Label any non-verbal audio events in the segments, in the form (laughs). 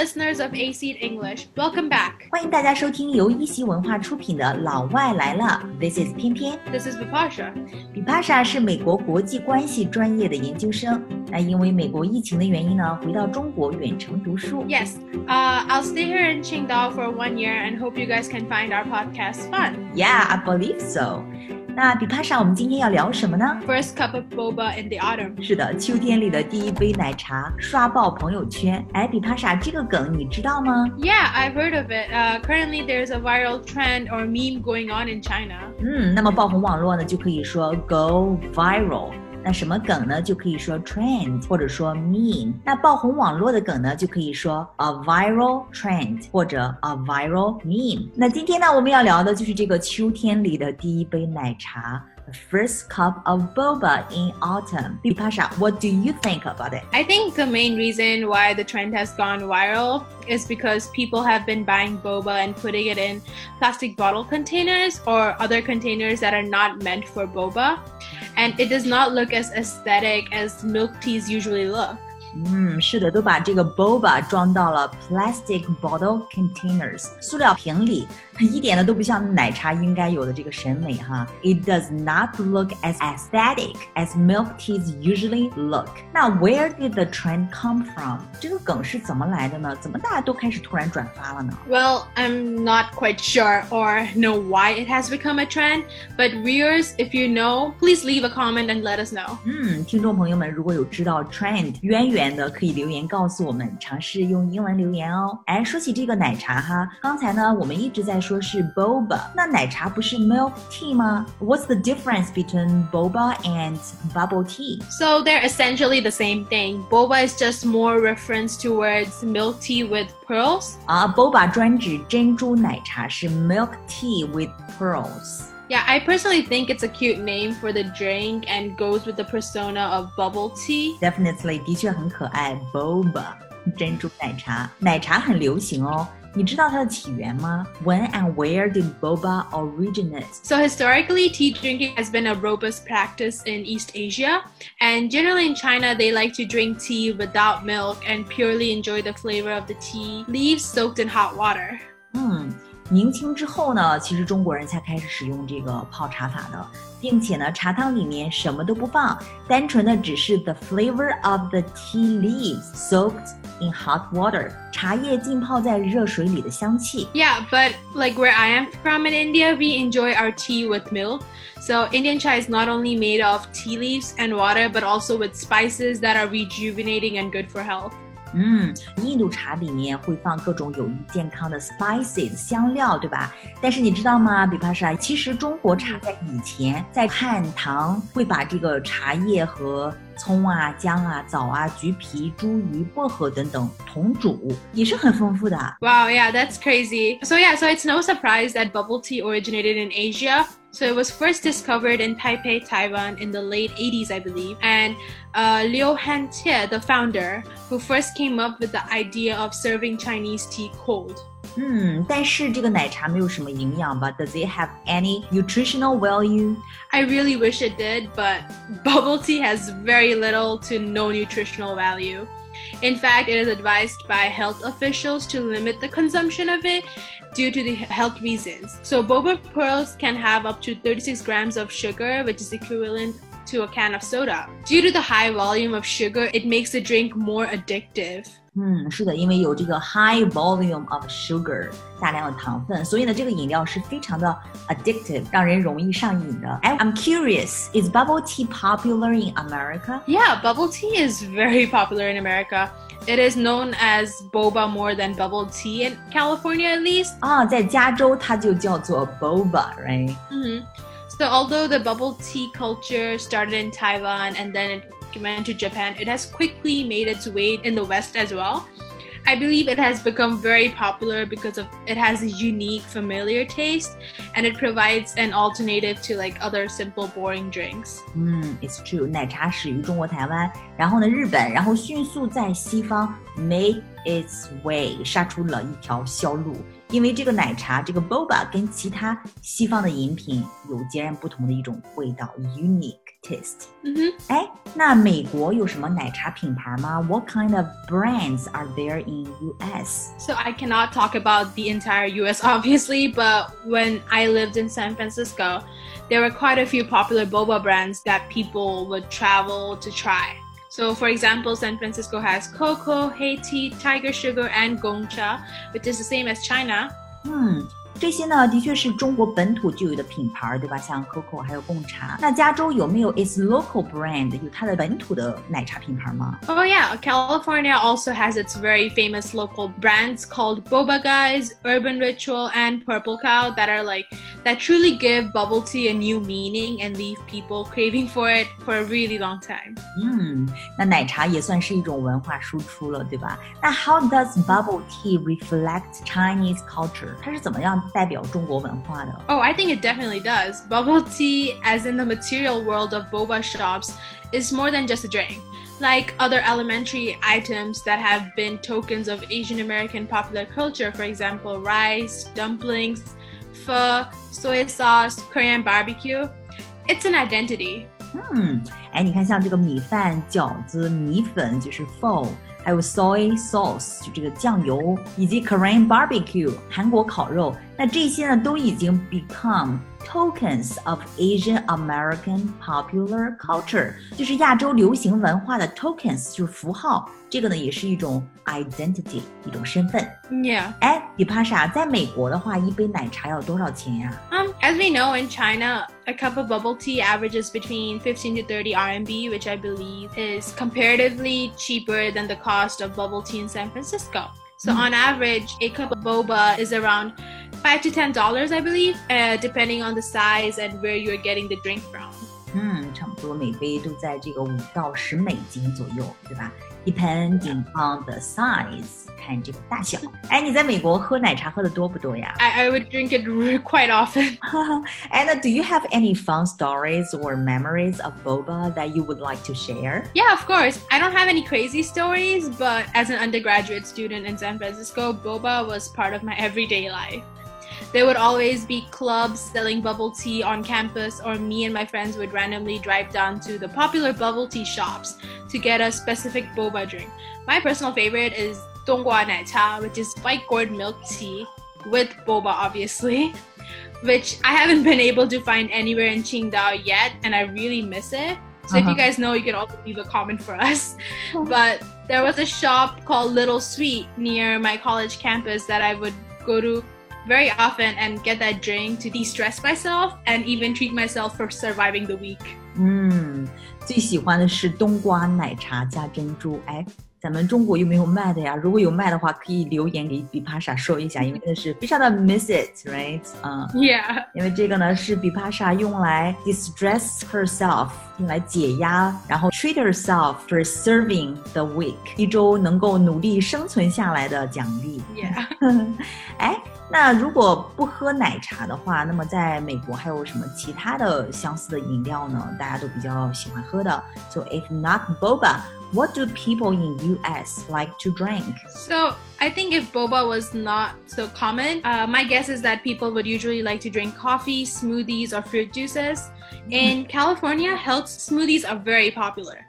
listeners of AC English, welcome back. 欢迎大家收听由一席文化出品的《老外来了》，This is 翩翩，This is Bipasha. 是美国国际关系专业的研究生。那因为美国疫情的原因呢，回到中国远程读书。Yes, uh, I'll stay here in Qingdao for one year and hope you guys can find our podcast fun. Yeah, I believe so. 那比帕莎，我们今天要聊什么呢？ First cup of boba in the autumn. 是的，秋天里的第一杯奶茶刷爆朋友圈。哎，比帕莎，这个梗你知道吗？ Yeah, I've heard of it. Uh, currently, there's a viral trend or meme going on in China. 嗯，那么爆红网络呢，就可以说 go viral。 那什么梗呢？就可以说 trend 或者说 meme。那爆红网络的梗呢，就可以说 a viral trend 或者 a viral meme。那今天呢，我们要聊的就是这个秋天里的第一杯奶茶。The first cup of boba in autumn. Bipasha, what do you think about it? I think the main reason why the trend has gone viral is because people have been buying boba and putting it in plastic bottle containers or other containers that are not meant for boba. And it does not look as aesthetic as milk teas usually look. 嗯，是的，都把这个 boba 装到了 plastic bottle containers 塑料瓶里， 一点呢都不像奶茶应该有的这个审美哈。It does not look as aesthetic as milk teas usually look。那 where did the trend come from？这个梗是怎么来的呢？怎么大家都开始突然转发了呢？ Well, I'm not quite sure or know why it has become a trend, but viewers, if you know, please leave a comment and let us know. 嗯，听众朋友们，如果有知道 trend 渊源的，可以留言告诉我们，尝试用英文留言哦。哎，说起这个奶茶哈，刚才呢我们一直在说 是 boba，那奶茶不是 milk tea 吗？What's the difference between boba and bubble tea？ So they're essentially the same thing. Boba is just more reference towards milk tea with pearls. 啊，boba 专指珍珠奶茶，是 milk tea with pearls。 Yeah, I personally think it's a cute name for the drink and goes with the persona of bubble tea. Definitely，的确很可爱，boba 珍珠奶茶，奶茶很流行哦。 你知道它的起源吗？When and where did boba originate？ So historically, tea drinking has been a robust practice in East Asia, and generally in China, they like to drink tea without milk and purely enjoy the flavor of the tea leaves soaked in hot water. 嗯，明清之后呢，其实中国人才开始使用这个泡茶法的，并且呢，茶汤里面什么都不放，单纯的只是 the flavor of the tea leaves soaked in hot water， 茶叶浸泡在热水里的香气。 Yeah, but like where I am from in India, we enjoy our tea with milk. So Indian chai is not only made of tea leaves and water, but also with spices that are rejuvenating and good for health. 嗯，印度茶里面会放各种有益健康的 spices 香料，对吧？但是你知道吗，比帕莎，其实中国茶在以前在汉唐会把这个茶叶和 葱啊、姜啊、枣啊、橘皮、茱萸、薄荷等等同煮，也是很丰富的。Wow, yeah, that's crazy. So yeah, so it's no surprise that bubble tea originated in Asia. So it was first discovered in Taipei, Taiwan in the late 80s, I believe. And uh, Liu Han-chieh, the founder, who first came up with the idea of serving Chinese tea cold. 嗯，但是这个奶茶没有什么营养吧？Does it have any nutritional value？ I really wish it did, but bubble tea has very little to no nutritional value. In fact, it is advised by health officials to limit the consumption of it due to the health reasons. So, boba pearls can have up to 36 grams of sugar, which is equivalent to a can of soda. Due to the high volume of sugar, it makes the drink more addictive. 嗯，是的，因为有这个 high volume of sugar 大量的糖分，所以呢，这个饮料是非常的 addictive，让人容易上瘾的。哎，I'm curious, is bubble tea popular in America? Yeah, bubble tea is very popular in America. It is known as boba more than bubble tea in California, at least. 啊，在加州它就叫做 boba，right？ hmm So, although the bubble tea culture started in Taiwan and then it went to Japan, it has quickly made its way in the West as well. I believe it has become very popular because of it has a unique, familiar taste, and it provides an alternative to like other simple, boring drinks. 嗯，It's true，奶茶始于中国台湾，然后呢日本，然后迅速在西方 make its way，杀出了一条销路。 因为这个奶茶这个 boba 跟其他西方的饮品有截然不同的一种味道，unique taste。嗯哼。哎，那美国有什么奶茶品牌吗？What kind of brands are there in US? So I cannot talk about the entire US, (laughs) obviously, but when I lived in San Francisco, there were quite a few popular boba brands that people would travel to try. So, for example, San Francisco has CoCo, HeyTea, tiger sugar, and Gongcha, which is the same as China. Hmm. 嗯，这些呢，的确是中国本土就有的品牌，对吧？像 CoCo 还有贡茶。那加州有没有 its local brand yeah, California also has its very famous local brands called Boba Guys, Urban Ritual, and Purple Cow that are like that truly give bubble tea a new meaning and leave people craving for it for a really long time. 嗯，那奶茶也算是一种文化输出了，对吧？那 How does bubble tea reflect Chinese culture？它是怎么样？代表中国文化的。Oh, I think it definitely does. Bubble tea, as in the material world of boba shops, is more than just a drink. Like other elementary items that have been tokens of Asian American popular culture, for example, rice, dumplings, pho, soy sauce, Korean barbecue, it's an identity. 嗯，哎，你看，像这个米饭、饺子、米粉就是 pho，还有 soy sauce 就这个酱油，以及 Korean barbecue 韩国烤肉，那这些呢都已经 become tokens of Asian American popular culture，就是亚洲流行文化的 tokens，就是符号。这个呢也是一种 identity，一种身份。Yeah。哎，比帕莎，在美国的话，一杯奶茶要多少钱呀？Um, as we know in China, a cup of bubble tea averages between 15 to 30 RMB, which I believe is comparatively cheaper than the cost of bubble tea in San Francisco. So mm. on average, a cup of boba is around five to ten dollars, I believe, uh, depending on the size and where you're getting the drink from. 嗯，差不多每杯都在这个五到十美金左右，对吧？Depending on the size，看这个大小。哎，你在美国喝奶茶喝的多不多呀？I I would drink it (laughs) quite often. (laughs) And do you have any fun stories or memories of boba that you would like to share? Yeah, of course. I don't have any crazy stories, but as an undergraduate student in San Francisco, boba was part of my everyday life. There would always be clubs selling bubble tea on campus, or me and my friends would randomly drive down to the popular bubble tea shops to get a specific boba drink. My personal favorite is Donggua Nai Cha, which is white gourd milk tea with boba, obviously, (laughs) which I haven't been able to find anywhere in Qingdao yet, and I really miss it. So uh-huh. if you uh-huh. guys know, you can also leave a comment for us. (laughs) but there was a shop called Little Sweet near my college campus that I would go to very often and get that drink to de-stress myself and even treat myself for surviving the week. 嗯，最喜欢的是冬瓜奶茶加珍珠。哎，咱们中国有没有卖的呀？如果有卖的话，可以留言给比帕莎说一下，因为真的是非常的 (laughs) miss it，right？嗯，Yeah，因为这个呢是比帕莎用来 distress herself，用来解压，然后 treat herself for serving the week，一周能够努力生存下来的奖励。Yeah，哎。 (laughs) 那如果不喝奶茶的话，那么在美国还有什么其他的相似的饮料呢？大家都比较喜欢喝的。So if not boba, what do people in US like to drink? So I think if boba was not so common, uh, my guess is that people would usually like to drink coffee, smoothies, or fruit juices. In California, health smoothies are very popular.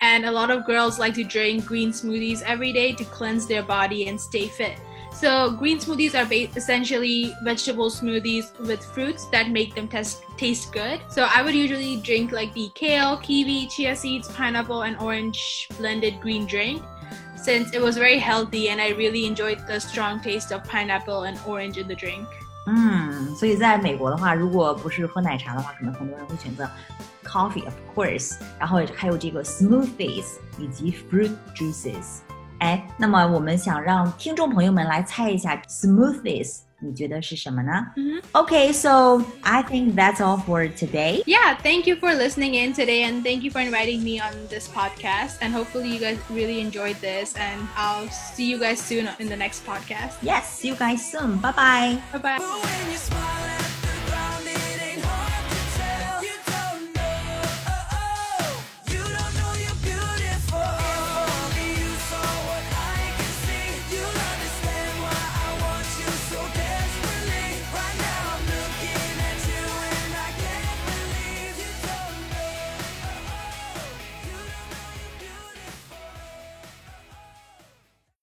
And a lot of girls like to drink green smoothies every day to cleanse their body and stay fit. So green smoothies are essentially vegetable smoothies with fruits that make them taste taste good. So I would usually drink like the kale, kiwi, chia seeds, pineapple, and orange blended green drink. Since it was very healthy and I really enjoyed the strong taste of pineapple and orange in the drink. 嗯，所以在美国的话，如果不是喝奶茶的话，可能很多人会选择 coffee，of course，然后还有这个 smoothies 以及 fruit juices。 哎，那么我们想让听众朋友们来猜一下 smoothies。你觉得是什么呢？Mm -hmm. Okay, so I think that's all for today. Yeah, thank you for listening in today and thank you for inviting me on this podcast. And hopefully, you guys really enjoyed this. And I'll see you guys soon in the next podcast. Yes, see you guys soon. Bye bye. Bye bye.